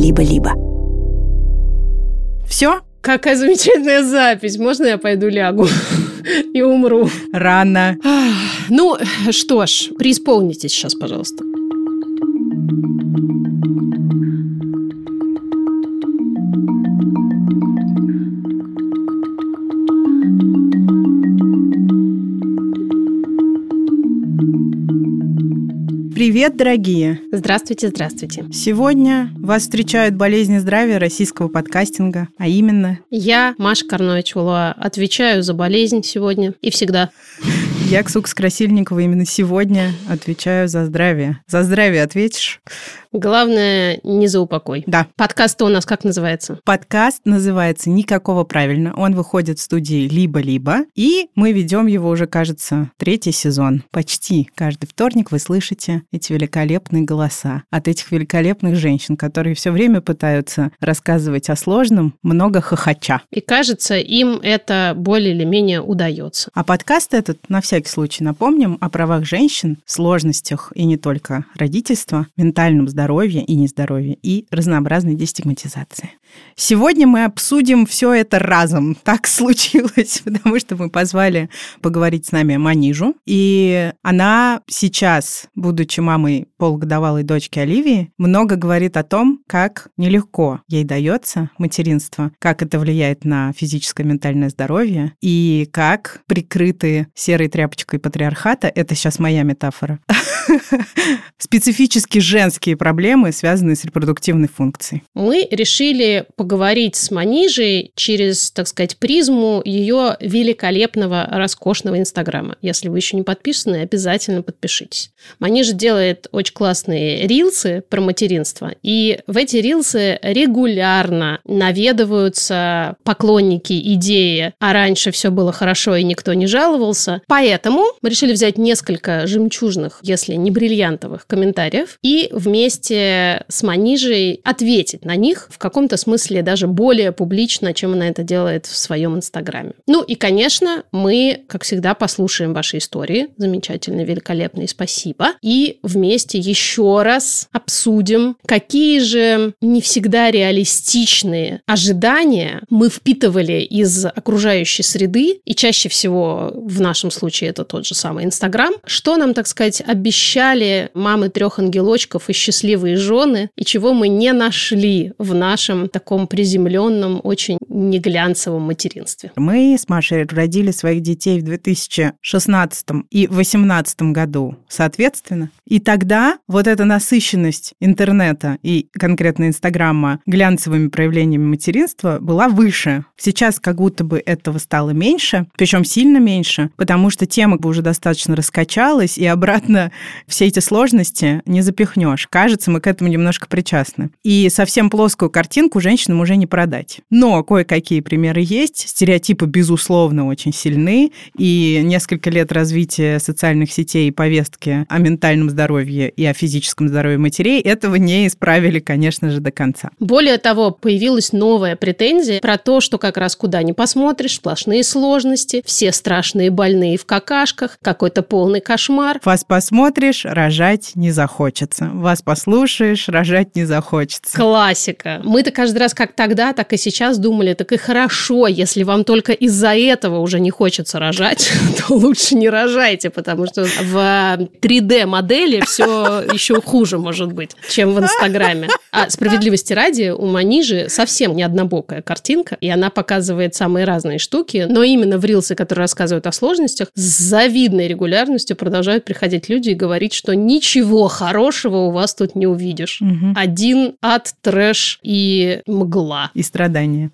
либо-либо. Все? Какая замечательная запись. Можно я пойду лягу и умру? Рано. Ну, что ж, преисполнитесь сейчас, пожалуйста. Привет, дорогие! Здравствуйте, здравствуйте. Сегодня вас встречают болезни здравия российского подкастинга, а именно... Я, Маша Карнович-Улуа, отвечаю за болезнь сегодня и всегда. Я, Ксукс Красильникова, именно сегодня отвечаю за здравие. За здравие ответишь? Главное, не за упокой. Да. Подкаст у нас как называется? Подкаст называется «Никакого правильно». Он выходит в студии «Либо-либо», и мы ведем его уже, кажется, третий сезон. Почти каждый вторник вы слышите эти великолепные голоса от этих великолепных женщин, которые все время пытаются рассказывать о сложном, много хохоча. И кажется, им это более или менее удается. А подкаст этот, на всякий случай напомним, о правах женщин, сложностях и не только родительства, ментальном здоровье, здоровья и нездоровья и разнообразной дестигматизации. Сегодня мы обсудим все это разом. Так случилось, потому что мы позвали поговорить с нами Манижу. И она сейчас, будучи мамой полугодовалой дочки Оливии, много говорит о том, как нелегко ей дается материнство, как это влияет на физическое и ментальное здоровье, и как прикрытые серой тряпочкой патриархата, это сейчас моя метафора, специфически женские проблемы, связанные с репродуктивной функцией. Мы решили поговорить с Манижей через, так сказать, призму ее великолепного, роскошного Инстаграма. Если вы еще не подписаны, обязательно подпишитесь. Манижа делает очень классные рилсы про материнство, и в эти рилсы регулярно наведываются поклонники идеи «а раньше все было хорошо и никто не жаловался». Поэтому мы решили взять несколько жемчужных, если не бриллиантовых комментариев и вместе с Манижей ответить на них в каком-то смысле даже более публично, чем она это делает в своем Инстаграме. Ну и, конечно, мы, как всегда, послушаем ваши истории. Замечательные, великолепные, спасибо. И вместе еще раз обсудим, какие же не всегда реалистичные ожидания мы впитывали из окружающей среды, и чаще всего в нашем случае это тот же самый Инстаграм, что нам, так сказать, обещали мамы трех ангелочков и счастливые жены, и чего мы не нашли в нашем таком приземленном, очень неглянцевом материнстве. Мы с Машей родили своих детей в 2016 и 2018 году, соответственно. И тогда вот эта насыщенность интернета и конкретно Инстаграма глянцевыми проявлениями материнства была выше. Сейчас как будто бы этого стало меньше, причем сильно меньше, потому что тема уже достаточно раскачалась, и обратно все эти сложности не запихнешь. Кажется, мы к этому немножко причастны. И совсем плоскую картинку женщинам уже не продать. Но кое-какие примеры есть. Стереотипы, безусловно, очень сильны. И несколько лет развития социальных сетей и повестки о ментальном здоровье и о физическом здоровье матерей этого не исправили, конечно же, до конца. Более того, появилась новая претензия про то, что как раз куда ни посмотришь, сплошные сложности, все страшные больные в какашках, какой-то полный кошмар. Вас посмотришь, рожать не захочется. Вас послушаешь, рожать не захочется. Классика. Мы-то каждый раз как тогда, так и сейчас думали, так и хорошо, если вам только из-за этого уже не хочется рожать, то лучше не рожайте, потому что в 3D-модели все еще хуже может быть, чем в Инстаграме. А справедливости ради, у Манижи совсем не однобокая картинка, и она показывает самые разные штуки, но именно в рилсы, которые рассказывают о сложностях, с завидной регулярностью продолжают приходить люди и говорить, что ничего хорошего у вас тут не увидишь. Угу. Один ад, трэш и мгла. И страдания.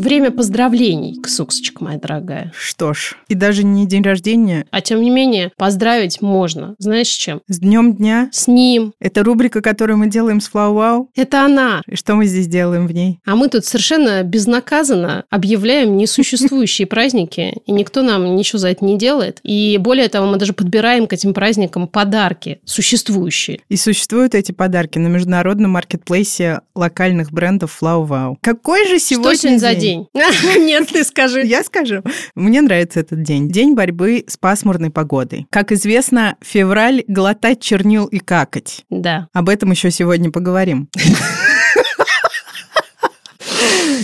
Время поздравлений, Ксуксочка моя дорогая. Что ж, и даже не день рождения. А тем не менее, поздравить можно. Знаешь с чем? С днем дня. С ним. Это рубрика, которую мы делаем с Wow. Это она. И что мы здесь делаем в ней? А мы тут совершенно безнаказанно объявляем несуществующие праздники, и никто нам ничего за это не делает. И более того, мы даже подбираем к этим праздникам подарки существующие. И существуют эти подарки на международном маркетплейсе локальных брендов Wow. Какой же сегодня Что сегодня за день? День. Нет, ты скажи. Я скажу. Мне нравится этот день. День борьбы с пасмурной погодой. Как известно, февраль глотать чернил и какать. Да. Об этом еще сегодня поговорим.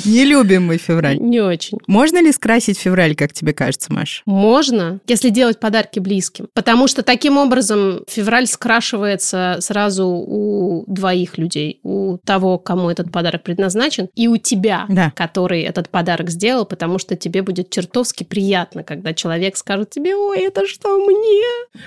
Не любим мы февраль. Не очень. Можно ли скрасить февраль, как тебе кажется, Маш? Можно, если делать подарки близким. Потому что таким образом февраль скрашивается сразу у двоих людей. У того, кому этот подарок предназначен, и у тебя, Да. который этот подарок сделал, потому что тебе будет чертовски приятно, когда человек скажет тебе, ой, это что мне?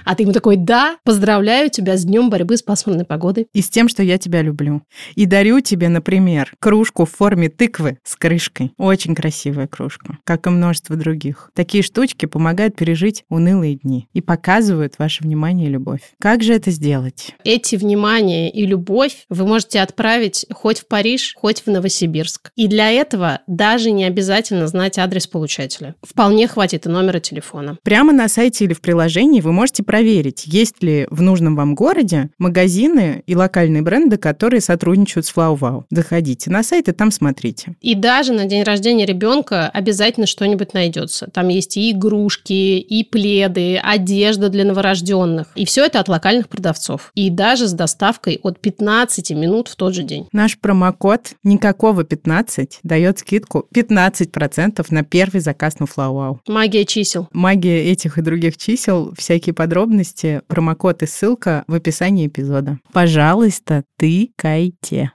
А ты ему такой, да, поздравляю тебя с днем борьбы с пасмурной погодой. И с тем, что я тебя люблю. И дарю тебе, например, кружку в форме тыквы с крышкой. Очень красивая кружка, как и множество других. Такие штучки помогают пережить унылые дни и показывают ваше внимание и любовь. Как же это сделать? Эти внимание и любовь вы можете отправить хоть в Париж, хоть в Новосибирск. И для этого даже не обязательно знать адрес получателя. Вполне хватит и номера телефона. Прямо на сайте или в приложении вы можете проверить, есть ли в нужном вам городе магазины и локальные бренды, которые сотрудничают с FlowWow. Заходите на сайт и там смотрите. И даже на день рождения ребенка обязательно что-нибудь найдется. Там есть и игрушки, и пледы, одежда для новорожденных. И все это от локальных продавцов. И даже с доставкой от 15 минут в тот же день. Наш промокод «Никакого 15» дает скидку 15% на первый заказ на FlowWow. Магия чисел. Магия этих и других чисел, всякие подробности, промокод и ссылка в описании эпизода. Пожалуйста, тыкайте.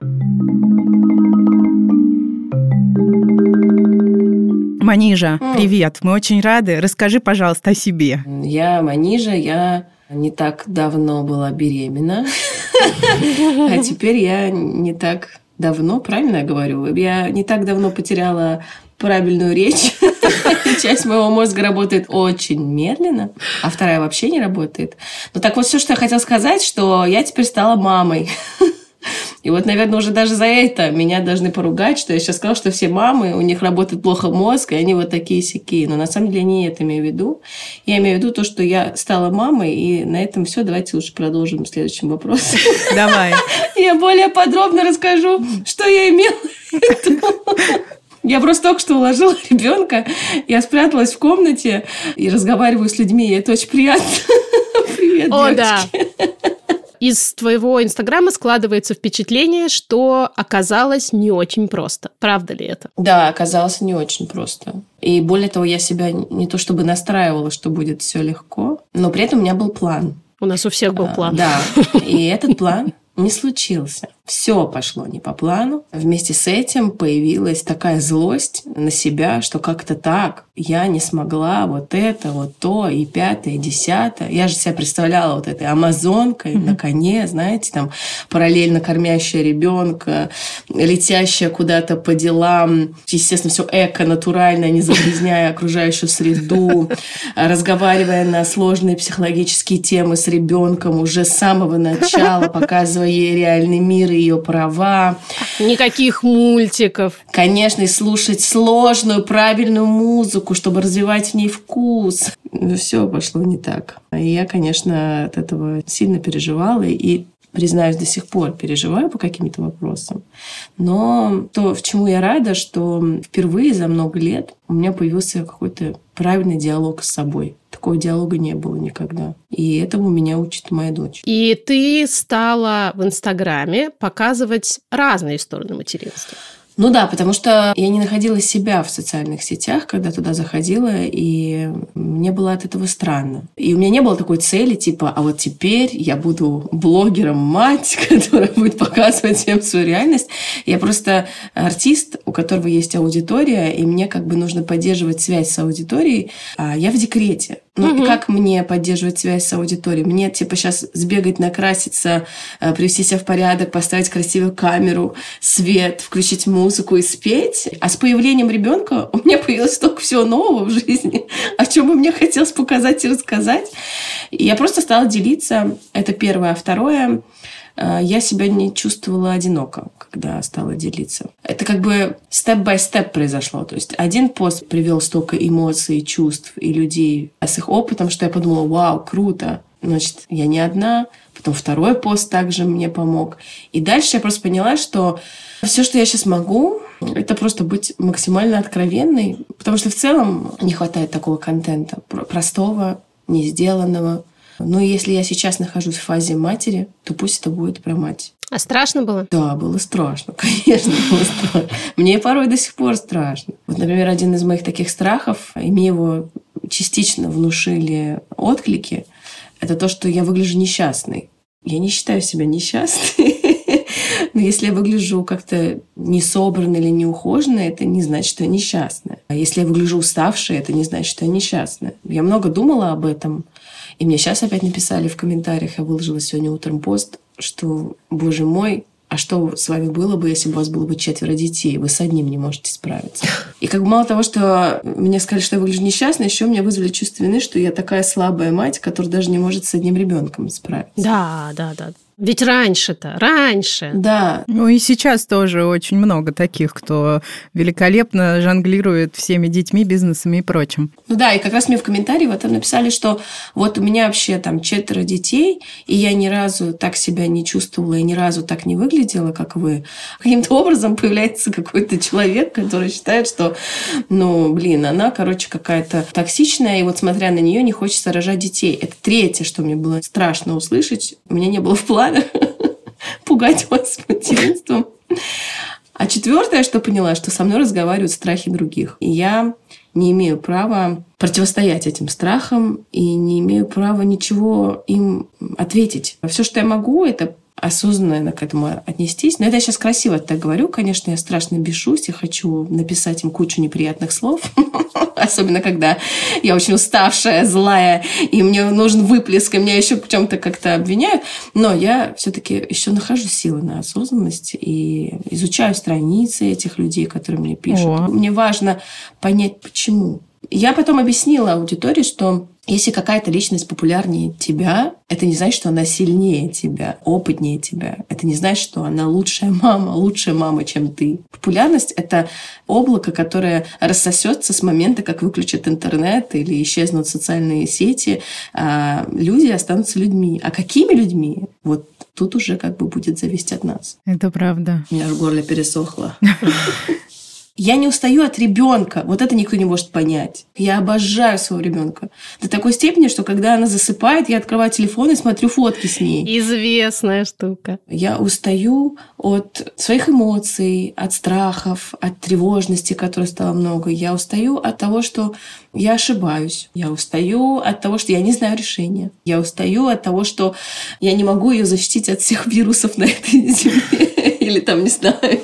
Манижа, привет, мы очень рады. Расскажи, пожалуйста, о себе. Я Манижа, я не так давно была беременна, а теперь я не так давно, правильно я говорю, я не так давно потеряла правильную речь. Часть моего мозга работает очень медленно, а вторая вообще не работает. Ну так вот, все, что я хотела сказать, что я теперь стала мамой. И вот, наверное, уже даже за это меня должны поругать, что я сейчас сказала, что все мамы, у них работает плохо мозг, и они вот такие сякие. Но на самом деле я не это имею в виду. Я имею в виду то, что я стала мамой, и на этом все. Давайте лучше продолжим следующим вопросом. Давай. Я более подробно расскажу, что я имела в виду. Я просто только что уложила ребенка, я спряталась в комнате и разговариваю с людьми, и это очень приятно. Привет, О, девочки. да. Из твоего инстаграма складывается впечатление, что оказалось не очень просто. Правда ли это? Да, оказалось не очень просто. И более того, я себя не то чтобы настраивала, что будет все легко, но при этом у меня был план. У нас у всех был А, план. Да. И этот план не случился. Все пошло не по плану. Вместе с этим появилась такая злость на себя, что как-то так я не смогла вот это, вот то, и пятое, и десятое. Я же себя представляла вот этой амазонкой на коне, знаете, там параллельно кормящая ребенка, летящая куда-то по делам. Естественно, все эко, натурально, не загрязняя окружающую среду, разговаривая на сложные психологические темы с ребенком уже с самого начала, показывая ей реальный мир и ее права. Никаких мультиков. Конечно, и слушать сложную, правильную музыку, чтобы развивать в ней вкус. Все пошло не так. И я, конечно, от этого сильно переживала и признаюсь, до сих пор переживаю по каким-то вопросам. Но то, в чему я рада, что впервые за много лет у меня появился какой-то правильный диалог с собой. Такого диалога не было никогда. И этому меня учит моя дочь. И ты стала в Инстаграме показывать разные стороны материнства. Ну да, потому что я не находила себя в социальных сетях, когда туда заходила, и мне было от этого странно. И у меня не было такой цели, типа, а вот теперь я буду блогером-мать, которая будет показывать всем свою реальность. Я просто артист, у которого есть аудитория, и мне как бы нужно поддерживать связь с аудиторией. А я в декрете. Ну, и как мне поддерживать связь с аудиторией? Мне, типа, сейчас сбегать, накраситься, э, привести себя в порядок, поставить красивую камеру, свет, включить музыку и спеть. А с появлением ребенка у меня появилось столько всего нового в жизни, о чем бы мне хотелось показать и рассказать. И я просто стала делиться. Это первое. А второе, я себя не чувствовала одиноко, когда стала делиться. Это как бы степ-бай-степ произошло. То есть один пост привел столько эмоций, чувств и людей с их опытом, что я подумала, вау, круто. Значит, я не одна. Потом второй пост также мне помог. И дальше я просто поняла, что все, что я сейчас могу, это просто быть максимально откровенной, потому что в целом не хватает такого контента, простого, не сделанного. Но если я сейчас нахожусь в фазе матери, то пусть это будет про мать. А страшно было? Да, было страшно, конечно, было страшно. Мне порой до сих пор страшно. Вот, например, один из моих таких страхов, и мне его частично внушили отклики, это то, что я выгляжу несчастной. Я не считаю себя несчастной. Но если я выгляжу как-то не собранной или неухоженной, это не значит, что я несчастная. А если я выгляжу уставшей, это не значит, что я несчастная. Я много думала об этом. И мне сейчас опять написали в комментариях, я выложила сегодня утром пост, что, боже мой, а что с вами было бы, если бы у вас было бы четверо детей? Вы с одним не можете справиться. И как бы мало того, что мне сказали, что я выгляжу несчастной, еще меня вызвали чувство вины, что я такая слабая мать, которая даже не может с одним ребенком справиться. Да, да, да. Ведь раньше-то, раньше. Да. Ну и сейчас тоже очень много таких, кто великолепно жонглирует всеми детьми, бизнесами и прочим. Ну да, и как раз мне в комментарии вот там написали, что вот у меня вообще там четверо детей, и я ни разу так себя не чувствовала, и ни разу так не выглядела, как вы. Каким-то образом появляется какой-то человек, который считает, что, ну, блин, она, короче, какая-то токсичная, и вот смотря на нее не хочется рожать детей. Это третье, что мне было страшно услышать. У меня не было в плане плана пугать вас материнством. А четвертое, что поняла, что со мной разговаривают страхи других. И я не имею права противостоять этим страхам и не имею права ничего им ответить. Все, что я могу, это осознанно к этому отнестись. Но это я сейчас красиво так говорю. Конечно, я страшно бешусь и хочу написать им кучу неприятных слов. Особенно, когда я очень уставшая, злая, и мне нужен выплеск, и меня еще в чем-то как-то обвиняют. Но я все-таки еще нахожу силы на осознанность и изучаю страницы этих людей, которые мне пишут. О. Мне важно понять, почему. Я потом объяснила аудитории, что если какая-то личность популярнее тебя, это не значит, что она сильнее тебя, опытнее тебя. Это не значит, что она лучшая мама, лучшая мама, чем ты. Популярность — это облако, которое рассосется с момента, как выключат интернет или исчезнут социальные сети. А люди останутся людьми. А какими людьми? Вот тут уже как бы будет зависеть от нас. Это правда. У меня аж горло пересохло. Я не устаю от ребенка. Вот это никто не может понять. Я обожаю своего ребенка. До такой степени, что когда она засыпает, я открываю телефон и смотрю фотки с ней. Известная штука. Я устаю от своих эмоций, от страхов, от тревожности, которой стало много. Я устаю от того, что я ошибаюсь. Я устаю от того, что я не знаю решения. Я устаю от того, что я не могу ее защитить от всех вирусов на этой земле. Или там, не знаю,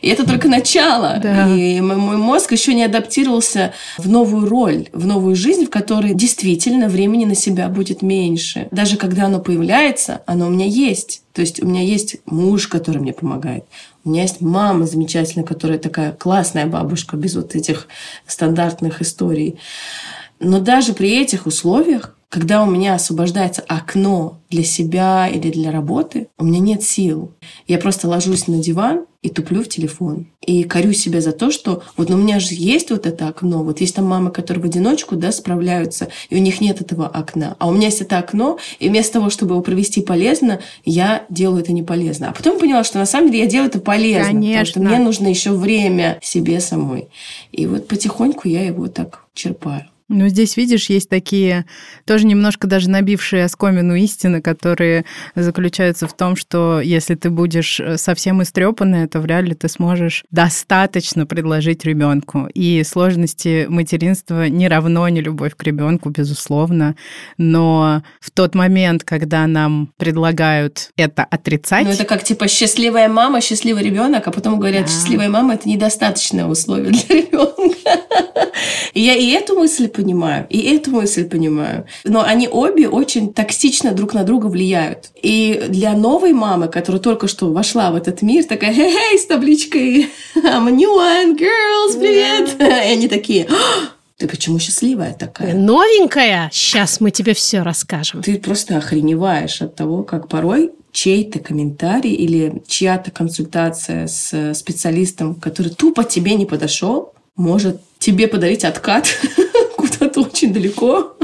и это только начало. Да. И мой мозг еще не адаптировался в новую роль, в новую жизнь, в которой действительно времени на себя будет меньше. Даже когда оно появляется, оно у меня есть. То есть у меня есть муж, который мне помогает. У меня есть мама замечательная, которая такая классная бабушка, без вот этих стандартных историй. Но даже при этих условиях когда у меня освобождается окно для себя или для работы, у меня нет сил. Я просто ложусь на диван и туплю в телефон. И корю себя за то, что вот ну, у меня же есть вот это окно. Вот есть там мамы, которые в одиночку да, справляются, и у них нет этого окна. А у меня есть это окно, и вместо того, чтобы его провести полезно, я делаю это не полезно. А потом поняла, что на самом деле я делаю это полезно. Конечно. Потому что мне нужно еще время себе самой. И вот потихоньку я его так черпаю. Ну, здесь, видишь, есть такие тоже немножко даже набившие оскомину истины, которые заключаются в том, что если ты будешь э, совсем истрепанная, то вряд ли ты сможешь достаточно предложить ребенку. И сложности материнства не равно не любовь к ребенку, безусловно. Но в тот момент, когда нам предлагают это отрицать... Ну, это как типа счастливая мама, счастливый ребенок, а потом говорят, да. счастливая мама это недостаточное условие для ребенка. И я и эту мысль понимаю, и эту мысль понимаю. Но они обе очень токсично друг на друга влияют. И для новой мамы, которая только что вошла в этот мир, такая, хей, с табличкой I'm a new one, girls, привет! И они такие, «А, ты почему счастливая такая? Новенькая? Сейчас мы тебе все расскажем. Ты просто охреневаешь от того, как порой чей-то комментарий или чья-то консультация с специалистом, который тупо тебе не подошел, может тебе подарить откат куда-то очень далеко,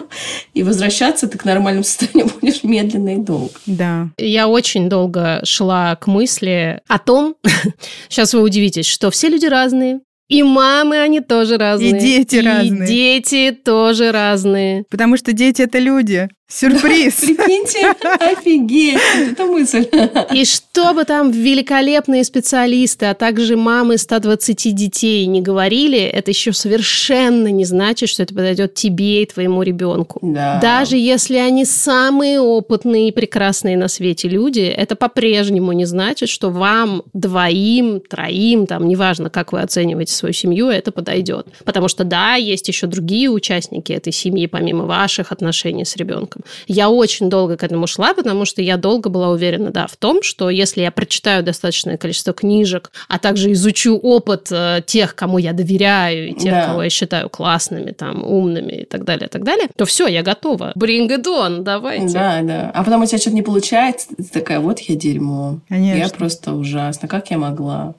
и возвращаться ты к нормальному состоянию будешь медленно и долго. Да. Я очень долго шла к мысли о том, сейчас вы удивитесь, что все люди разные, и мамы, они тоже разные. И дети и разные. дети тоже разные. Потому что дети — это люди. Сюрприз. Прикиньте, офигеть, это мысль. И чтобы там великолепные специалисты, а также мамы 120 детей не говорили, это еще совершенно не значит, что это подойдет тебе и твоему ребенку. Да. Даже если они самые опытные и прекрасные на свете люди, это по-прежнему не значит, что вам двоим, троим, там, неважно, как вы оцениваете свою семью, это подойдет. Потому что, да, есть еще другие участники этой семьи, помимо ваших отношений с ребенком. Я очень долго к этому шла, потому что я долго была уверена, да, в том, что если я прочитаю достаточное количество книжек, а также изучу опыт э, тех, кому я доверяю, и тех, Да. кого я считаю классными, там, умными и так далее, и так далее, то все, я готова. Bring it on, давайте. Да, да. А потом у тебя что-то не получается, ты такая, вот я дерьмо. Конечно. Я просто ужасно. Как я могла?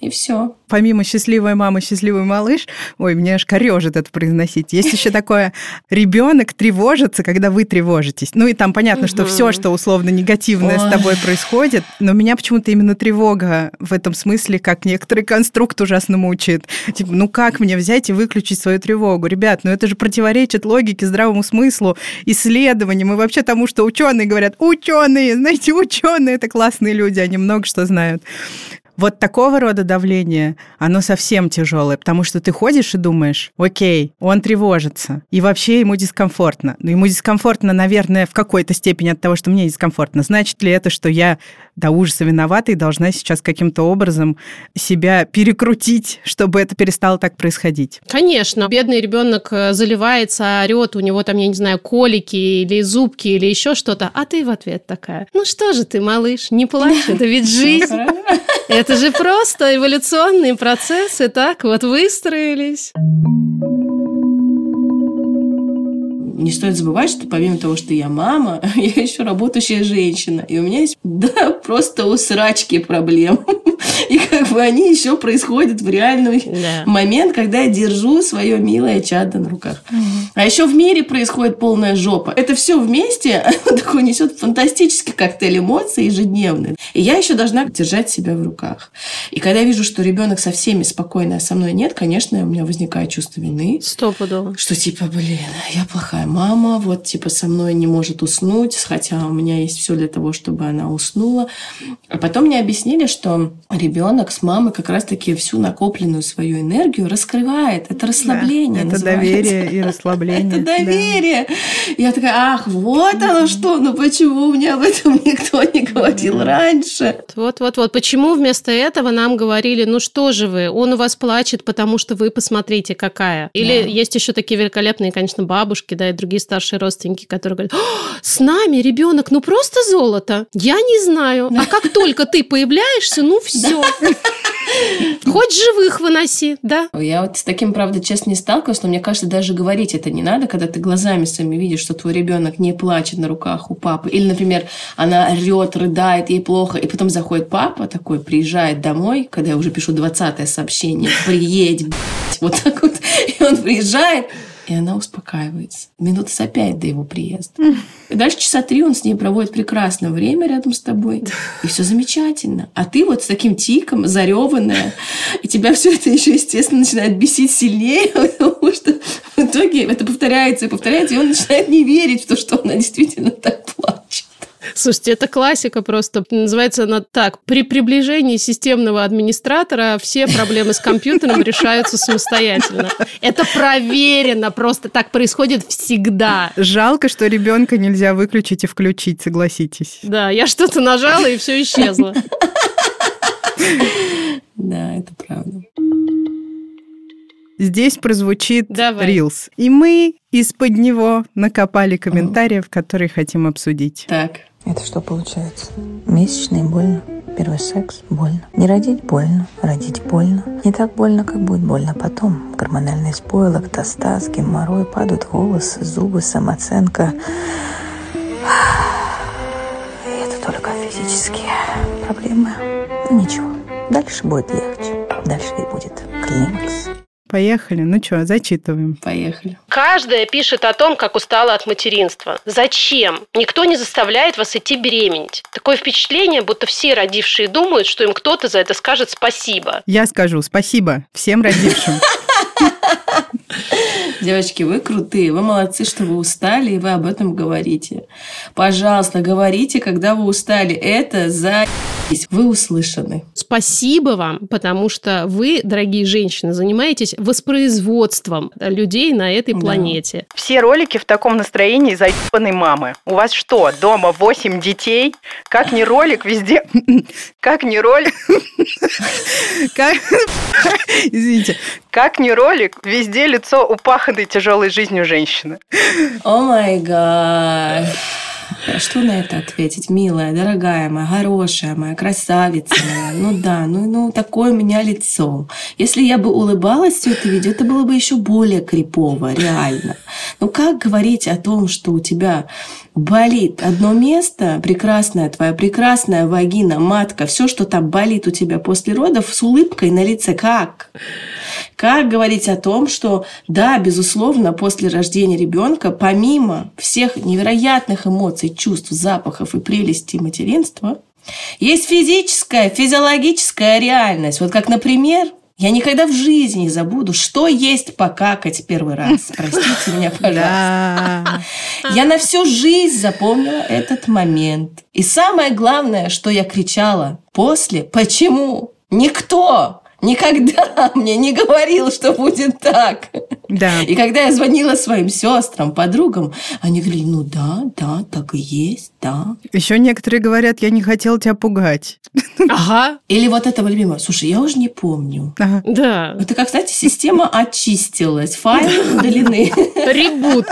И все. Помимо счастливой мамы, счастливый малыш, ой, мне аж корежит это произносить. Есть еще такое, ребенок тревожится, когда вы тревожитесь. Ну и там понятно, что все, что условно негативное с Ой. тобой происходит, но меня почему-то именно тревога в этом смысле, как некоторый конструкт ужасно мучает. Типа, ну как мне взять и выключить свою тревогу? Ребят, ну это же противоречит логике, здравому смыслу, исследованиям и вообще тому, что ученые говорят. Ученые, знаете, ученые это классные люди, они много что знают. Вот такого рода давление, оно совсем тяжелое, потому что ты ходишь и думаешь, окей, он тревожится, и вообще ему дискомфортно. Но ему дискомфортно, наверное, в какой-то степени от того, что мне дискомфортно. Значит ли это, что я до ужаса виновата и должна сейчас каким-то образом себя перекрутить, чтобы это перестало так происходить? Конечно, бедный ребенок э, заливается, орет, у него там, я не знаю, колики или зубки или еще что-то, а ты в ответ такая, ну что же ты, малыш, не плачь, это ведь жизнь. Это же просто эволюционные процессы, так вот выстроились. Не стоит забывать, что помимо того, что я мама, я еще работающая женщина. И у меня есть, да, просто у срачки проблем. И как бы они еще происходят в реальный Да. момент, когда я держу свое милое чадо на руках. А еще в мире происходит полная жопа. Это все вместе такой несет фантастический коктейль эмоций ежедневный. И я еще должна держать себя в руках. И когда я вижу, что ребенок со всеми спокойно, а со мной нет, конечно, у меня возникает чувство вины. Стопудово. Что типа, блин, я плохая мама, вот типа со мной не может уснуть, хотя у меня есть все для того, чтобы она уснула. А потом мне объяснили, что ребенок с мамой как раз-таки всю накопленную свою энергию раскрывает. Это расслабление. Да, это называется. доверие и расслабление. Это да. доверие. Я такая, ах, вот оно что, ну почему мне об этом никто не говорил раньше? Вот-вот-вот. Почему вместо этого нам говорили, ну что же вы, он у вас плачет, потому что вы посмотрите, какая. Или Да. есть еще такие великолепные, конечно, бабушки, да, и другие старшие родственники, которые говорят, «О, с нами ребенок, ну просто золото. Я не знаю. А как только ты появляешься, ну все. Хоть живых выноси, да? Я вот с таким, правда, честно, не сталкивалась, но мне кажется, даже говорить это не надо, когда ты глазами своими видишь, что твой ребенок не плачет на руках у папы. Или, например, она орет, рыдает, ей плохо, и потом заходит папа такой, приезжает домой, когда я уже пишу 20 сообщение, приедь, вот так вот. И он приезжает, и она успокаивается. Минут за пять до его приезда. И дальше часа три он с ней проводит прекрасное время рядом с тобой. И все замечательно. А ты вот с таким тиком, зареванная, и тебя все это еще, естественно, начинает бесить сильнее, потому что в итоге это повторяется и повторяется, и он начинает не верить в то, что она действительно так плачет. Слушайте, это классика просто. Называется она так. При приближении системного администратора все проблемы с компьютером решаются самостоятельно. Это проверено. Просто так происходит всегда. Жалко, что ребенка нельзя выключить и включить, согласитесь. Да, я что-то нажала, и все исчезло. Да, это правда. Здесь прозвучит Давай. Рилс. И мы из-под него накопали комментариев, которые хотим обсудить. Так. Это что получается? Месячные больно. Первый секс больно. Не родить больно, родить больно. Не так больно, как будет больно потом. Гормональный сбой, лактостаз, геморрой, падают волосы, зубы, самооценка. И это только физические проблемы. Ну, Ничего. Дальше будет легче. Дальше и будет климакс. Поехали. Ну что, зачитываем. Поехали. Каждая пишет о том, как устала от материнства. Зачем? Никто не заставляет вас идти беременеть. Такое впечатление, будто все родившие думают, что им кто-то за это скажет спасибо. Я скажу спасибо всем родившим. Девочки, вы крутые, вы молодцы, что вы устали, и вы об этом говорите. Пожалуйста, говорите, когда вы устали. Это за вы услышаны. Спасибо вам, потому что вы, дорогие женщины, занимаетесь воспроизводством людей на этой Да. планете. Все ролики в таком настроении заебанной мамы. У вас что, дома 8 детей? Как ни ролик, везде... Как ни ролик, Как- Извините. Как ни ролик, везде лицо упаханной тяжелой жизнью женщины. О май гад. Что на это ответить, милая, дорогая моя, хорошая моя, красавица моя? Ну да, ну, ну такое у меня лицо. Если я бы улыбалась все это видео, это было бы еще более крипово, реально. Ну как говорить о том, что у тебя болит одно место, прекрасная твоя прекрасная вагина, матка, все, что там болит у тебя после родов, с улыбкой на лице, как? Как говорить о том, что да, безусловно, после рождения ребенка, помимо всех невероятных эмоций, чувств, запахов и прелестей материнства, есть физическая, физиологическая реальность. Вот как, например, я никогда в жизни не забуду, что есть покакать первый раз. Простите меня, пожалуйста. Я на всю жизнь запомнила этот момент. И самое главное, что я кричала после, почему? Никто никогда мне не говорил, что будет так. Да. И когда я звонила своим сестрам, подругам, они говорили, ну да, да, так и есть, да. Еще некоторые говорят, я не хотел тебя пугать. Ага, Или вот этого любимого, слушай, я уже не помню. Ага. да. Это как, знаете, система очистилась, файлы удалены. Ребут.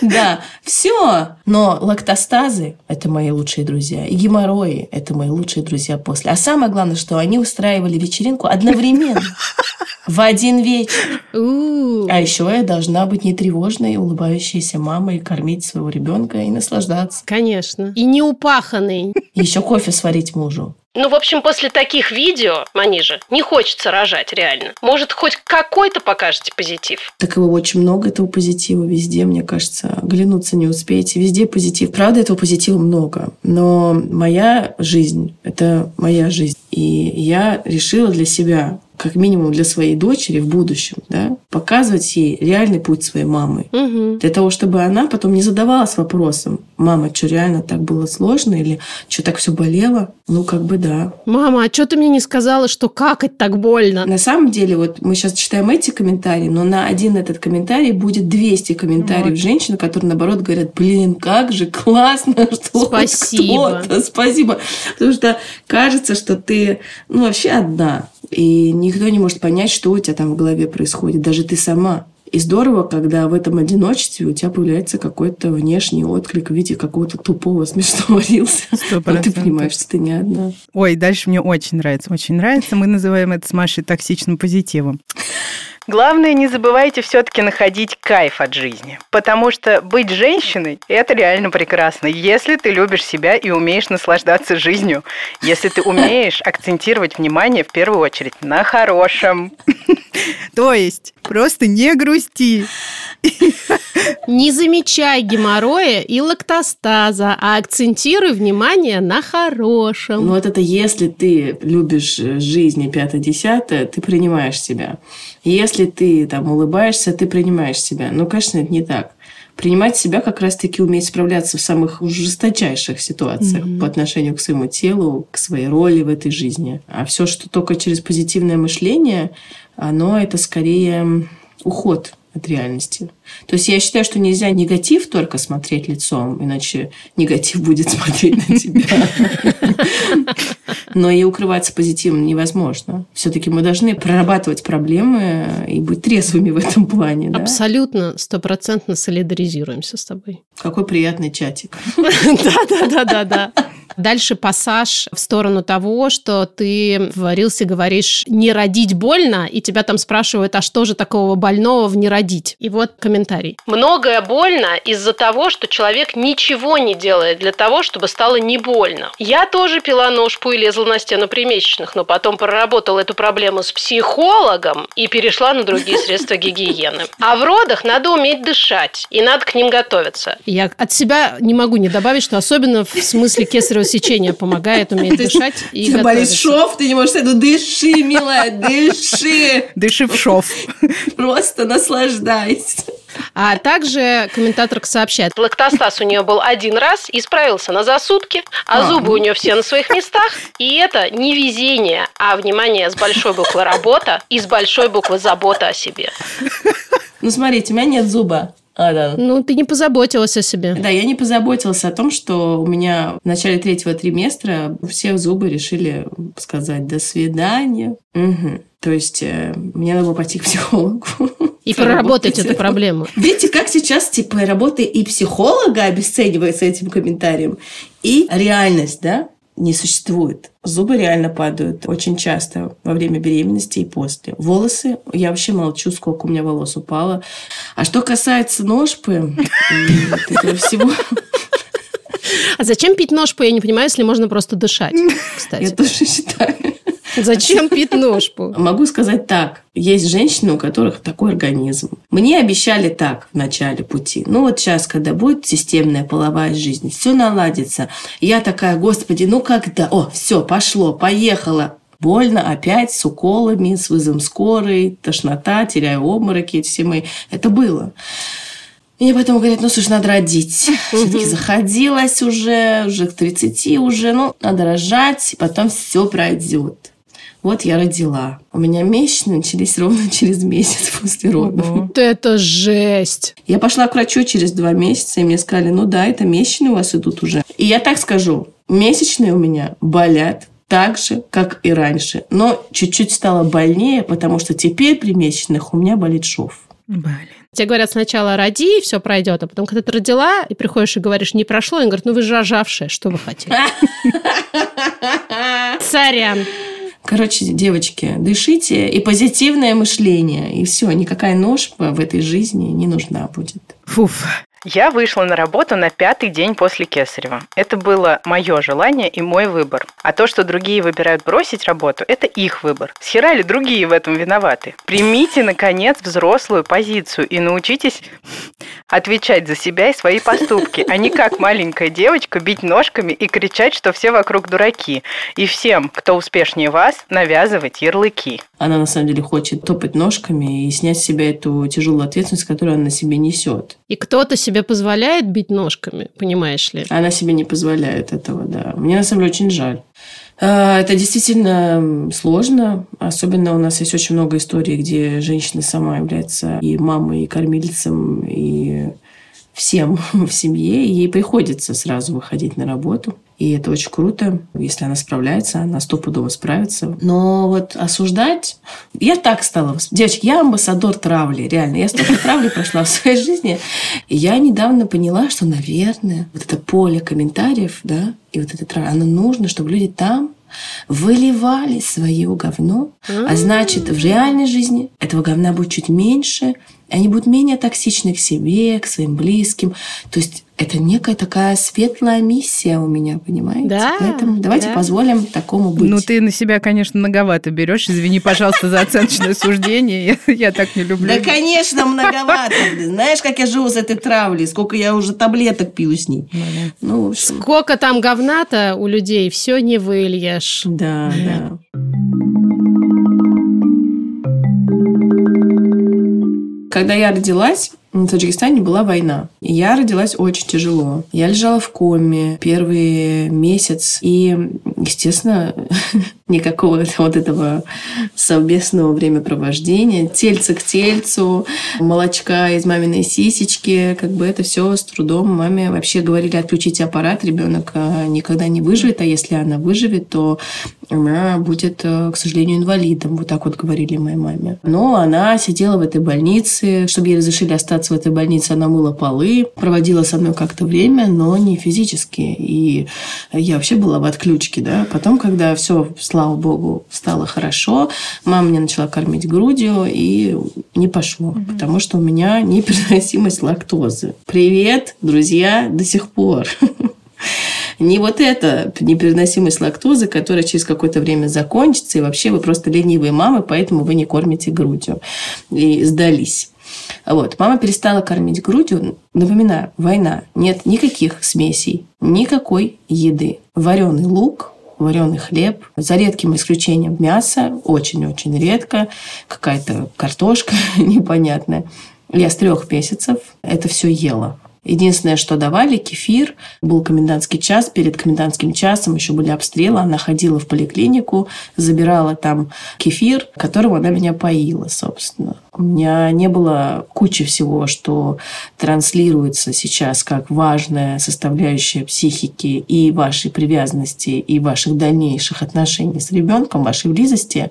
Да, все. Но лактостазы – это мои лучшие друзья. И геморрои – это мои лучшие друзья после. А самое главное, что они устраивали вечеринку одновременно. В один вечер. А еще я должна быть нетревожной, улыбающейся мамой, кормить своего ребенка и наслаждаться. Конечно. И не упаханный. Еще кофе сварить мужу. Ну, в общем, после таких видео, Манижа, не хочется рожать, реально. Может, хоть какой-то покажете позитив? Так его очень много, этого позитива везде, мне кажется. Оглянуться не успеете. Везде позитив. Правда, этого позитива много. Но моя жизнь – это моя жизнь. И я решила для себя, как минимум для своей дочери в будущем, да, показывать ей реальный путь своей мамы. Угу. Для того, чтобы она потом не задавалась вопросом, мама, что реально так было сложно или что так все болело? Ну, как бы да. Мама, а что ты мне не сказала, что какать так больно? На самом деле, вот мы сейчас читаем эти комментарии, но на один этот комментарий будет 200 комментариев Вот. женщин, которые, наоборот, говорят, блин, как же классно, что Спасибо. кто-то, спасибо. Потому что кажется, что ты, ну, вообще одна, и никто не может понять, что у тебя там в голове происходит, даже ты сама. И здорово, когда в этом одиночестве у тебя появляется какой-то внешний отклик в виде какого-то тупого смешного рилса. Вот ты понимаешь, что ты не одна. Ой, дальше мне очень нравится, очень нравится. Мы называем это с Машей токсичным позитивом. Главное, не забывайте все-таки находить кайф от жизни. Потому что быть женщиной – это реально прекрасно, если ты любишь себя и умеешь наслаждаться жизнью. Если ты умеешь акцентировать внимание в первую очередь на хорошем. То есть, просто не грусти. Не замечай геморроя и лактостаза, а акцентируй внимание на хорошем. Ну, вот это если ты любишь э, жизнь и пятое-десятое, ты принимаешь себя. Если ты там улыбаешься, ты принимаешь себя. Ну, конечно, это не так. Принимать себя как раз-таки уметь справляться в самых жесточайших ситуациях по отношению к своему телу, к своей роли в этой жизни. А все, что только через позитивное мышление, оно это скорее уход от реальности. То есть я считаю, что нельзя негатив только смотреть лицом, иначе негатив будет смотреть на тебя. Но и укрываться позитивом невозможно. Все-таки мы должны прорабатывать проблемы и быть трезвыми в этом плане. Да? Абсолютно стопроцентно солидаризируемся с тобой. Какой приятный чатик. Да-да-да-да-да. Дальше пассаж в сторону того, что ты в Рилсе говоришь «не родить больно», и тебя там спрашивают, а что же такого больного в «не родить»? И вот комментарий. Многое больно из-за того, что человек ничего не делает для того, чтобы стало не больно. Я тоже пила ножку и лезла на стену при месячных, но потом проработала эту проблему с психологом и перешла на другие средства гигиены. А в родах надо уметь дышать, и надо к ним готовиться. Я от себя не могу не добавить, что особенно в смысле кесарево сечения помогает уметь дышать и болит готовиться. шов, ты не можешь сказать, ну дыши, милая, дыши. Дыши в шов. Просто наслаждайся. А также комментаторка сообщает, лактостаз у нее был один раз и справился на за сутки, а зубы у нее все на своих местах. И это не везение, а, внимание, с большой буквы «работа» и с большой буквы «забота о себе». Ну, смотрите, у меня нет зуба. А, да. Ну, ты не позаботилась о себе. Да, я не позаботилась о том, что у меня в начале третьего триместра все зубы решили сказать «до свидания». Мгм. То есть э, мне надо было пойти к психологу. И проработать эту проблему. Видите, как сейчас типа работа и психолога обесценивается этим комментарием, и реальность, да, не существует. Зубы реально падают очень часто во время беременности и после. Волосы, я вообще молчу, сколько у меня волос упало. А что касается ножпы и этого всего, А зачем пить ножпу, я не понимаю, если можно просто дышать, я кстати. тоже считаю. Зачем пить ножпу? Могу сказать так. Есть женщины, у которых такой организм. Мне обещали так в начале пути. Ну вот сейчас, когда будет системная половая жизнь, все наладится. Я такая, господи, ну когда? О, все, пошло, поехало. Больно опять с уколами, с вызовом скорой, тошнота, теряю обмороки, эти все мои. Это было. Мне потом говорят, ну, слушай, надо родить. Все-таки заходилась уже, уже к 30 уже, ну, надо рожать, потом все пройдет. Вот я родила. У меня месячные начались ровно через месяц после родов. Вот это жесть. Я пошла к врачу через два месяца, и мне сказали, ну да, это месячные у вас идут уже. И я так скажу, месячные у меня болят так же, как и раньше. Но чуть-чуть стало больнее, потому что теперь при месячных у меня болит шов. Блин. Тебе говорят сначала роди, и все пройдет, а потом, когда ты родила, и приходишь и говоришь, не прошло, и он говорит, ну вы же рожавшая, что вы хотели? Сорян. Короче, девочки, дышите и позитивное мышление. И все, никакая ножпа в этой жизни не нужна будет. Фуф. Я вышла на работу на пятый день после Кесарева. Это было мое желание и мой выбор. А то, что другие выбирают бросить работу, это их выбор. Схера ли другие в этом виноваты? Примите, наконец, взрослую позицию и научитесь отвечать за себя и свои поступки, а не как маленькая девочка бить ножками и кричать, что все вокруг дураки. И всем, кто успешнее вас, навязывать ярлыки. Она на самом деле хочет топать ножками и снять с себя эту тяжелую ответственность, которую она на себе несет. И кто-то себе позволяет бить ножками, понимаешь ли? Она себе не позволяет этого, да. Мне на самом деле очень жаль. А, Это действительно сложно. Особенно у нас есть очень много историй, где женщина сама является и мамой, и кормильцем, и всем в семье. И ей приходится сразу выходить на работу. И это очень круто. Если она справляется, она стопудово справится. Но вот осуждать... Я так стала. Девочки, я амбассадор травли, реально. Я столько травли прошла в своей жизни. И я недавно поняла, что, наверное, вот это поле комментариев, да, и вот это травля, оно нужно, чтобы люди там выливали свое говно. А значит, в реальной жизни этого говна будет чуть меньше, и они будут менее токсичны к себе, к своим близким. То есть это некая такая светлая миссия у меня, понимаете? Да, Поэтому давайте да. позволим такому быть. Ну, ты на себя, конечно, многовато берешь. Извини, пожалуйста, за оценочное суждение. Я, я так не люблю. Да, конечно, многовато. Знаешь, как я живу с этой травлей? Сколько я уже таблеток пью с ней. Ну, в общем, Сколько там говна-то у людей, все не выльешь. да, да. Когда я родилась, в Таджикистане была война. Я родилась очень тяжело. Я лежала в коме первый месяц. И естественно, никакого вот этого совместного времяпровождения, тельца к тельцу, молочка из маминой сисечки, как бы это все с трудом. Маме вообще говорили отключить аппарат, ребенок э, никогда не выживет, а если она выживет, то она будет, э, к сожалению, инвалидом. Вот так вот говорили моей маме. Но она сидела в этой больнице. Чтобы ей разрешили остаться в этой больнице, она мыла полы, проводила со мной как-то время, но не физически. И я вообще была в отключке. Да? Потом, когда все, слава богу, стало хорошо, мама меня начала кормить грудью, и не пошло, угу. потому что у меня непереносимость лактозы. Привет, друзья, до сих пор. Не вот эта непереносимость лактозы, которая через какое-то время закончится, и вообще вы просто ленивые мамы, поэтому вы не кормите грудью. И сдались. Вот. Мама перестала кормить грудью. Напоминаю, война. Нет никаких смесей, никакой еды. Вареный лук, вареный хлеб, за редким исключением мясо, очень-очень редко, какая-то картошка непонятная. Я с трех месяцев это все ела. Единственное, что давали, кефир. Был комендантский час. Перед комендантским часом еще были обстрелы. Она ходила в поликлинику, забирала там кефир, которым она меня поила, собственно. У меня не было кучи всего, что транслируется сейчас как важная составляющая психики и вашей привязанности, и ваших дальнейших отношений с ребенком, вашей близости.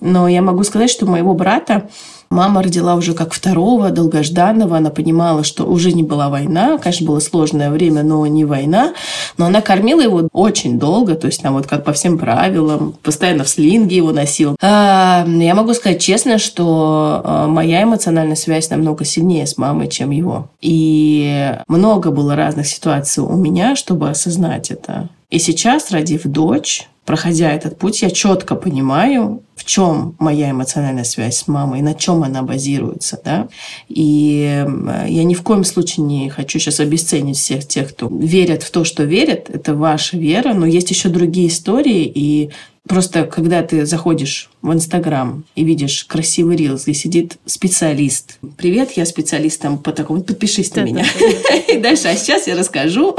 Но я могу сказать, что моего брата Мама родила уже как второго, долгожданного. Она понимала, что уже не была война. Конечно, было сложное время, но не война. Но она кормила его очень долго. То есть, там вот как по всем правилам. Постоянно в слинге его носил. А, я могу сказать честно, что а, моя эмоциональная связь намного сильнее с мамой, чем его. И много было разных ситуаций у меня, чтобы осознать это. И сейчас, родив дочь, проходя этот путь, я четко понимаю, в чем моя эмоциональная связь с мамой, на чем она базируется. Да? И я ни в коем случае не хочу сейчас обесценить всех тех, кто верят в то, что верят. Это ваша вера, но есть еще другие истории, и Просто когда ты заходишь в Инстаграм и видишь красивый рилс, где сидит специалист. Привет, я специалист там по такому. Подпишись на меня. И дальше, а сейчас я расскажу.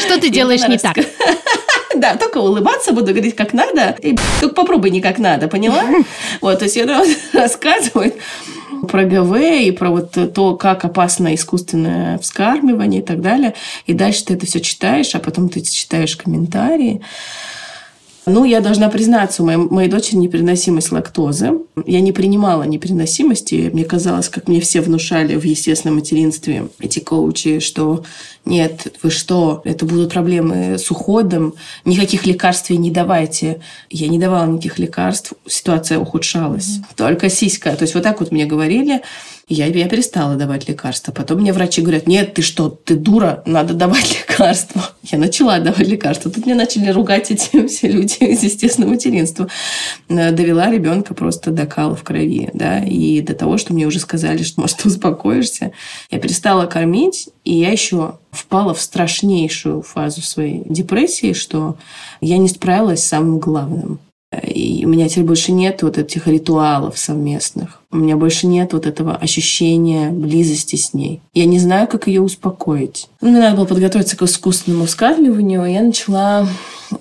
Что ты делаешь не так? Да, только улыбаться буду, говорить как надо. И только попробуй не как надо, поняла? Вот, то есть она рассказывает про ГВ и про вот то, как опасно искусственное вскармливание и так далее. И дальше ты это все читаешь, а потом ты читаешь комментарии. Ну, я должна признаться, у моей, моей дочери непереносимость лактозы. Я не принимала непереносимости. Мне казалось, как мне все внушали в естественном материнстве, эти коучи, что нет, вы что, это будут проблемы с уходом, никаких лекарств не давайте. Я не давала никаких лекарств, ситуация ухудшалась. Mm-hmm. Только сиська. То есть вот так вот мне говорили. Я, я перестала давать лекарства. Потом мне врачи говорят, нет, ты что, ты дура, надо давать лекарства. Я начала давать лекарства. Тут мне начали ругать эти все люди из естественного материнства. Э, довела ребенка просто до кала в крови. Да? И до того, что мне уже сказали, что, может, успокоишься. Я перестала кормить, и я еще впала в страшнейшую фазу своей депрессии, что я не справилась с самым главным. И у меня теперь больше нет вот этих ритуалов совместных. У меня больше нет вот этого ощущения близости с ней. Я не знаю, как ее успокоить. Ну, мне надо было подготовиться к искусственному вскармливанию. Я начала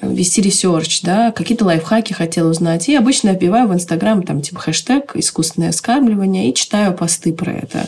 вести research, да, какие-то лайфхаки хотела узнать. И обычно вбиваю в Инстаграм там типа хэштег «искусственное вскармливание» и читаю посты про это.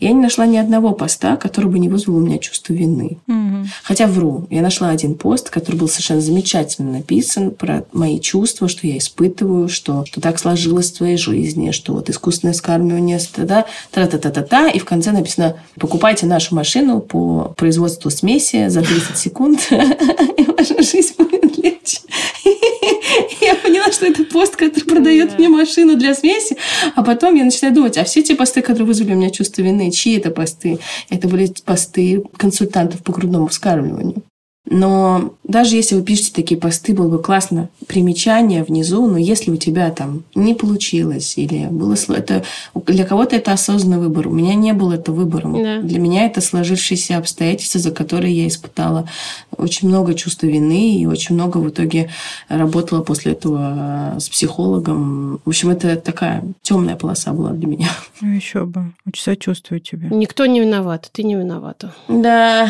Я не нашла ни одного поста, который бы не вызвал у меня чувство вины. Угу. Хотя вру. Я нашла один пост, который был совершенно замечательно написан про мои чувства, что я испытываю, что, что так сложилось в твоей жизни, что вот искусственное вскармливание, да, та-та-та-та-та, и в конце написано «покупайте нашу машину по производству смеси за 30 секунд, и ваша жизнь будет легче. Я поняла, что это пост, который продает мне машину для смеси. А потом я начинаю думать, а все те посты, которые вызвали у меня чувство вины, чьи это посты? Это были посты консультантов по грудному вскармливанию. Но даже если вы пишете такие посты, было бы классно примечание внизу, но если у тебя там не получилось или было это для кого-то это осознанный выбор, у меня не было это выбором. Да. Для меня это сложившиеся обстоятельства, за которые я испытала очень много чувства вины и очень много в итоге работала после этого с психологом. В общем, это такая темная полоса была для меня. Ну, Еще бы. Очень сочувствую тебе. Никто не виноват, ты не виновата. Да.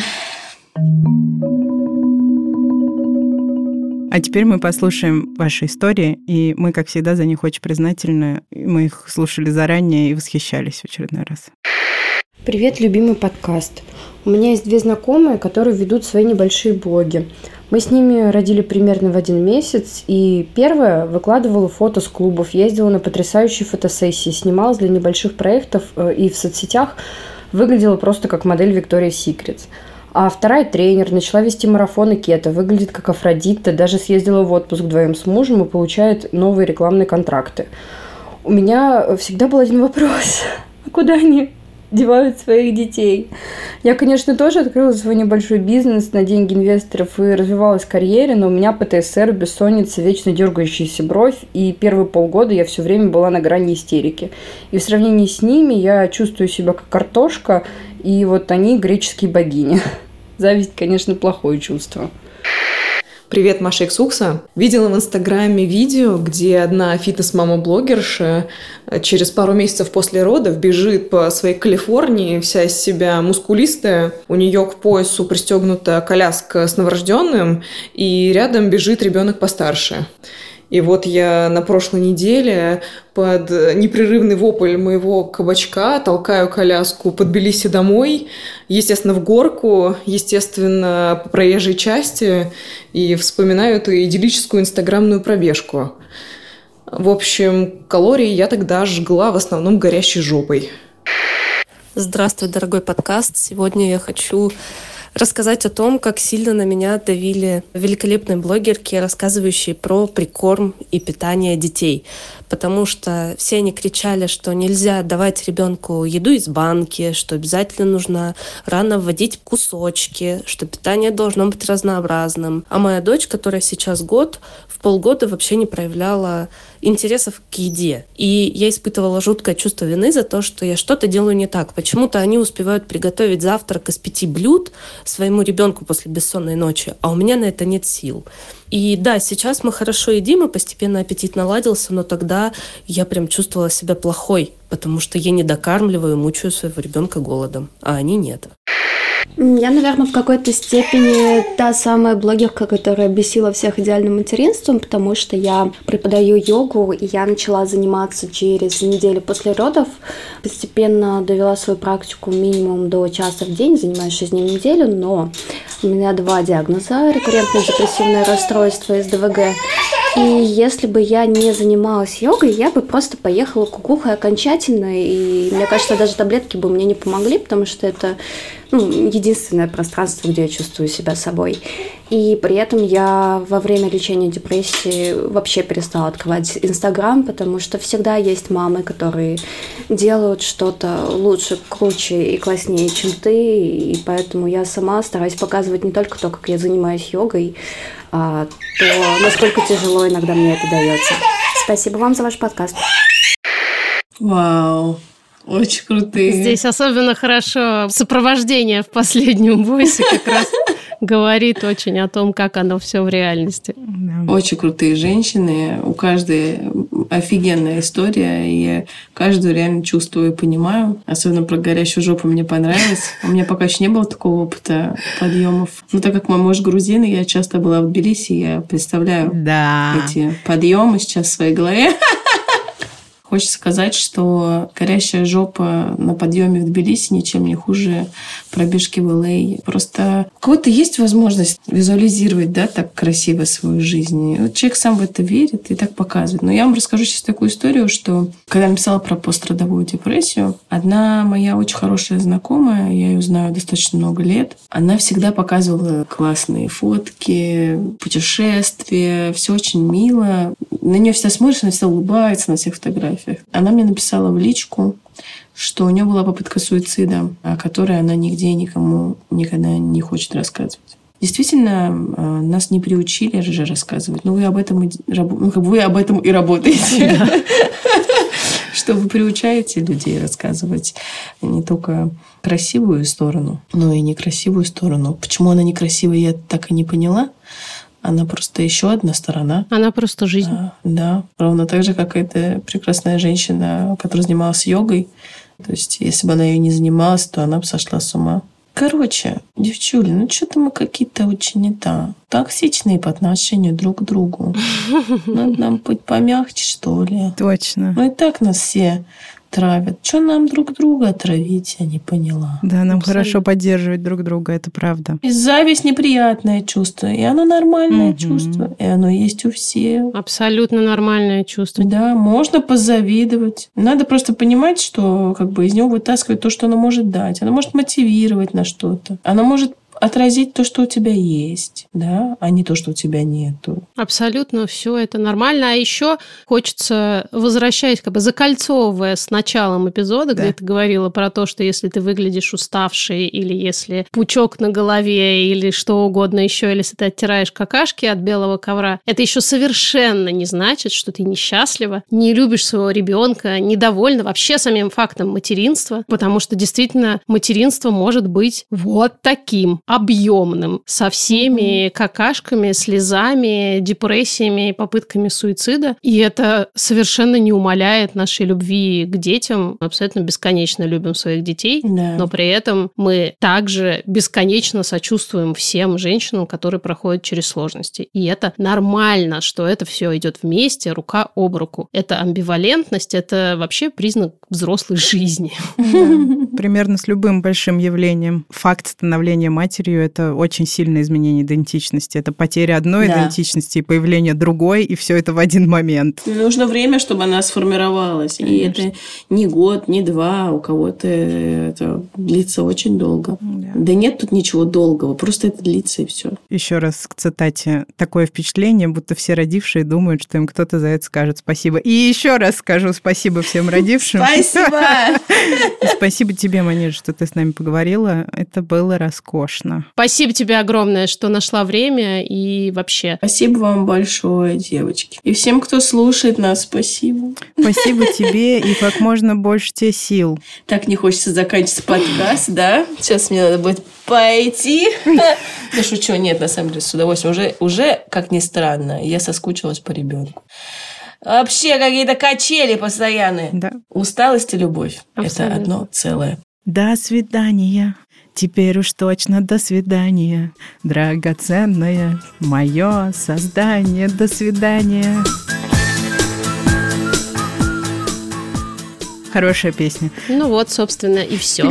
А теперь мы послушаем ваши истории, и мы, как всегда, за них очень признательны. Мы их слушали заранее и восхищались в очередной раз. Привет, любимый подкаст. У меня есть две знакомые, которые ведут свои небольшие блоги. Мы с ними родили примерно в один месяц, и первая выкладывала фото с клубов, ездила на потрясающие фотосессии, снималась для небольших проектов э, и в соцсетях выглядела просто как модель Victoria's Secret. А вторая тренер, начала вести марафоны кето, выглядит как Афродита, даже съездила в отпуск вдвоем с мужем и получает новые рекламные контракты. У меня всегда был один вопрос. А куда они девают своих детей. Я, конечно, тоже открыла свой небольшой бизнес на деньги инвесторов и развивалась в карьере, но у меня ПТСР, бессонница, вечно дергающаяся бровь, и первые полгода я все время была на грани истерики. И в сравнении с ними я чувствую себя как картошка, и вот они греческие богини. Зависть, конечно, плохое чувство. Привет, Маша Иксукса. Видела в Инстаграме видео, где одна фитнес-мама-блогерша э, через пару месяцев после родов бежит по своей Калифорнии, вся из себя мускулистая. У нее к поясу пристегнута коляска с новорожденным, и рядом бежит ребенок постарше. И вот я на прошлой неделе под непрерывный вопль моего кабачка толкаю коляску под Тбилиси домой, естественно, в горку, естественно, по проезжей части, и вспоминаю эту идиллическую инстаграмную пробежку. В общем, калории я тогда жгла в основном горящей жопой. Здравствуй, дорогой подкаст. Сегодня я хочу рассказать о том, как сильно на меня давили великолепные блогерки, рассказывающие про прикорм и питание детей. Потому что все они кричали, что нельзя давать ребенку еду из банки, что обязательно нужно рано вводить кусочки, что питание должно быть разнообразным. А моя дочь, которая сейчас год, в полгода вообще не проявляла интересов к еде. И я испытывала жуткое чувство вины за то, что я что-то делаю не так. Почему-то они успевают приготовить завтрак из пяти блюд своему ребенку после бессонной ночи, а у меня на это нет сил. И да, сейчас мы хорошо едим, и постепенно аппетит наладился, но тогда я прям чувствовала себя плохой, потому что я не докармливаю, мучаю своего ребенка голодом, а они нет. Я, наверное, в какой-то степени та самая блогерка, которая бесила всех идеальным материнством, потому что я преподаю йогу, и я начала заниматься через неделю после родов. Постепенно довела свою практику минимум до часа в день, занимаюсь 6 дней в неделю, но у меня два диагноза – рекуррентное депрессивное расстройство СДВГ и если бы я не занималась йогой, я бы просто поехала кукухой окончательно. И мне кажется, даже таблетки бы мне не помогли, потому что это ну, единственное пространство, где я чувствую себя собой. И при этом я во время лечения депрессии вообще перестала открывать Инстаграм, потому что всегда есть мамы, которые делают что-то лучше, круче и класснее, чем ты. И поэтому я сама стараюсь показывать не только то, как я занимаюсь йогой, то насколько тяжело иногда мне это дается. Спасибо вам за ваш подкаст. Вау. Очень крутые. Здесь особенно хорошо сопровождение в последнем войсе как раз говорит очень о том, как оно все в реальности. Очень крутые женщины. У каждой офигенная история. И я каждую реально чувствую и понимаю. Особенно про горящую жопу мне понравилось. У меня пока еще не было такого опыта подъемов. Но так как мой муж грузин, я часто была в Тбилиси, я представляю да. эти подъемы сейчас в своей голове. Хочется сказать, что горящая жопа на подъеме в Тбилиси ничем не хуже пробежки в Л.А. Просто у кого-то есть возможность визуализировать, да, так красиво свою жизнь. вот человек сам в это верит и так показывает. Но я вам расскажу сейчас такую историю, что когда я написала про пострадовую депрессию, одна моя очень хорошая знакомая, я ее знаю достаточно много лет, она всегда показывала классные фотки, путешествия, все очень мило. На нее всегда смотришь, она всегда улыбается на всех фотографиях фотографиях. Она мне написала в личку, что у нее была попытка суицида, о которой она нигде никому никогда не хочет рассказывать. Действительно, э, нас не приучили же рассказывать. Но вы об этом и, ну, как бы вы об этом и работаете. Что вы приучаете людей рассказывать не только красивую сторону, но и некрасивую сторону. Почему она некрасивая, я так и не поняла. Она просто еще одна сторона. Она просто жизнь. Да, да. ровно так же, как эта прекрасная женщина, которая занималась йогой. То есть, если бы она ее не занималась, то она бы сошла с ума. Короче, девчули, ну что-то мы какие-то очень не та. Токсичные по отношению друг к другу. Надо нам быть помягче, что ли. Точно. Ну и так нас все травят. Что нам друг друга травить, я не поняла. Да, нам Абсолютно. хорошо поддерживать друг друга, это правда. И зависть неприятное чувство, и оно нормальное Мгм. чувство, и оно есть у всех. Абсолютно нормальное чувство. Да, можно позавидовать. Надо просто понимать, что как бы из него вытаскивать то, что оно может дать. Оно может мотивировать на что-то. Оно может отразить то, что у тебя есть, да, а не то, что у тебя нету. Абсолютно все это нормально. А еще хочется возвращать, как бы закольцовывая с началом эпизода, Да. где ты говорила про то, что если ты выглядишь уставший, или если пучок на голове, или что угодно еще, или если ты оттираешь какашки от белого ковра, это еще совершенно не значит, что ты несчастлива, не любишь своего ребенка, недовольна вообще самим фактом материнства, потому что действительно материнство может быть вот таким объемным, со всеми какашками, слезами, депрессиями попытками суицида. И это совершенно не умаляет нашей любви к детям. Мы абсолютно бесконечно любим своих детей, Да. но при этом мы также бесконечно сочувствуем всем женщинам, которые проходят через сложности. И это нормально, что это все идет вместе, рука об руку. Это амбивалентность, это вообще признак взрослой жизни. Примерно с любым большим явлением. Факт становления матерью – это очень сильное изменение идентичности. Это потеря одной Да. идентичности и появление другой, и все это в один момент. Нужно время, чтобы она сформировалась. И это не год, не два. У кого-то это длится очень долго. Да. Да нет тут ничего долгого, просто это длится и все. Еще раз к цитате. Такое впечатление, будто все родившие думают, что им кто-то за это скажет спасибо. И еще раз скажу спасибо всем родившим. Спасибо! Спасибо тебе, Маниш, что ты с нами поговорила. Это было роскошно. Спасибо тебе огромное, что нашла время и вообще. Спасибо вам большое, девочки. И всем, кто слушает нас, спасибо. Спасибо тебе и как можно больше тебе сил. Так не хочется заканчивать подкаст, да? Сейчас мне надо будет пойти. Да шучу, нет, на самом деле, с удовольствием. Уже, уже, как ни странно, я соскучилась по ребенку. Вообще какие-то качели постоянные. Да. Усталость и любовь. Это Абсолютно. одно целое. До свидания. Теперь уж точно до свидания. Драгоценное мое создание. До свидания. Хорошая песня. Ну вот, собственно, и все.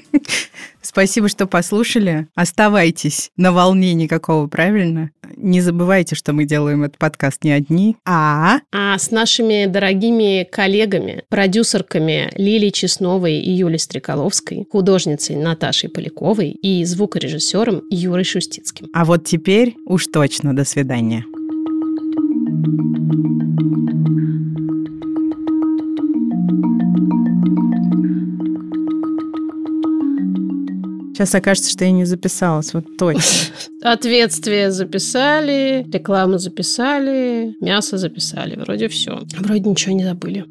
Спасибо, что послушали. Оставайтесь на волне никакого, правильно? Не забывайте, что мы делаем этот подкаст не одни, а... А с нашими дорогими коллегами, продюсерками Лилией Чесновой и Юлей Стреколовской, художницей Наташей Поляковой и звукорежиссером Юрой Шустицким. А вот теперь уж точно до свидания. Сейчас окажется, что я не записалась, вот точно. Ответствие записали, рекламу записали, мясо записали. Вроде все. Вроде ничего не забыли.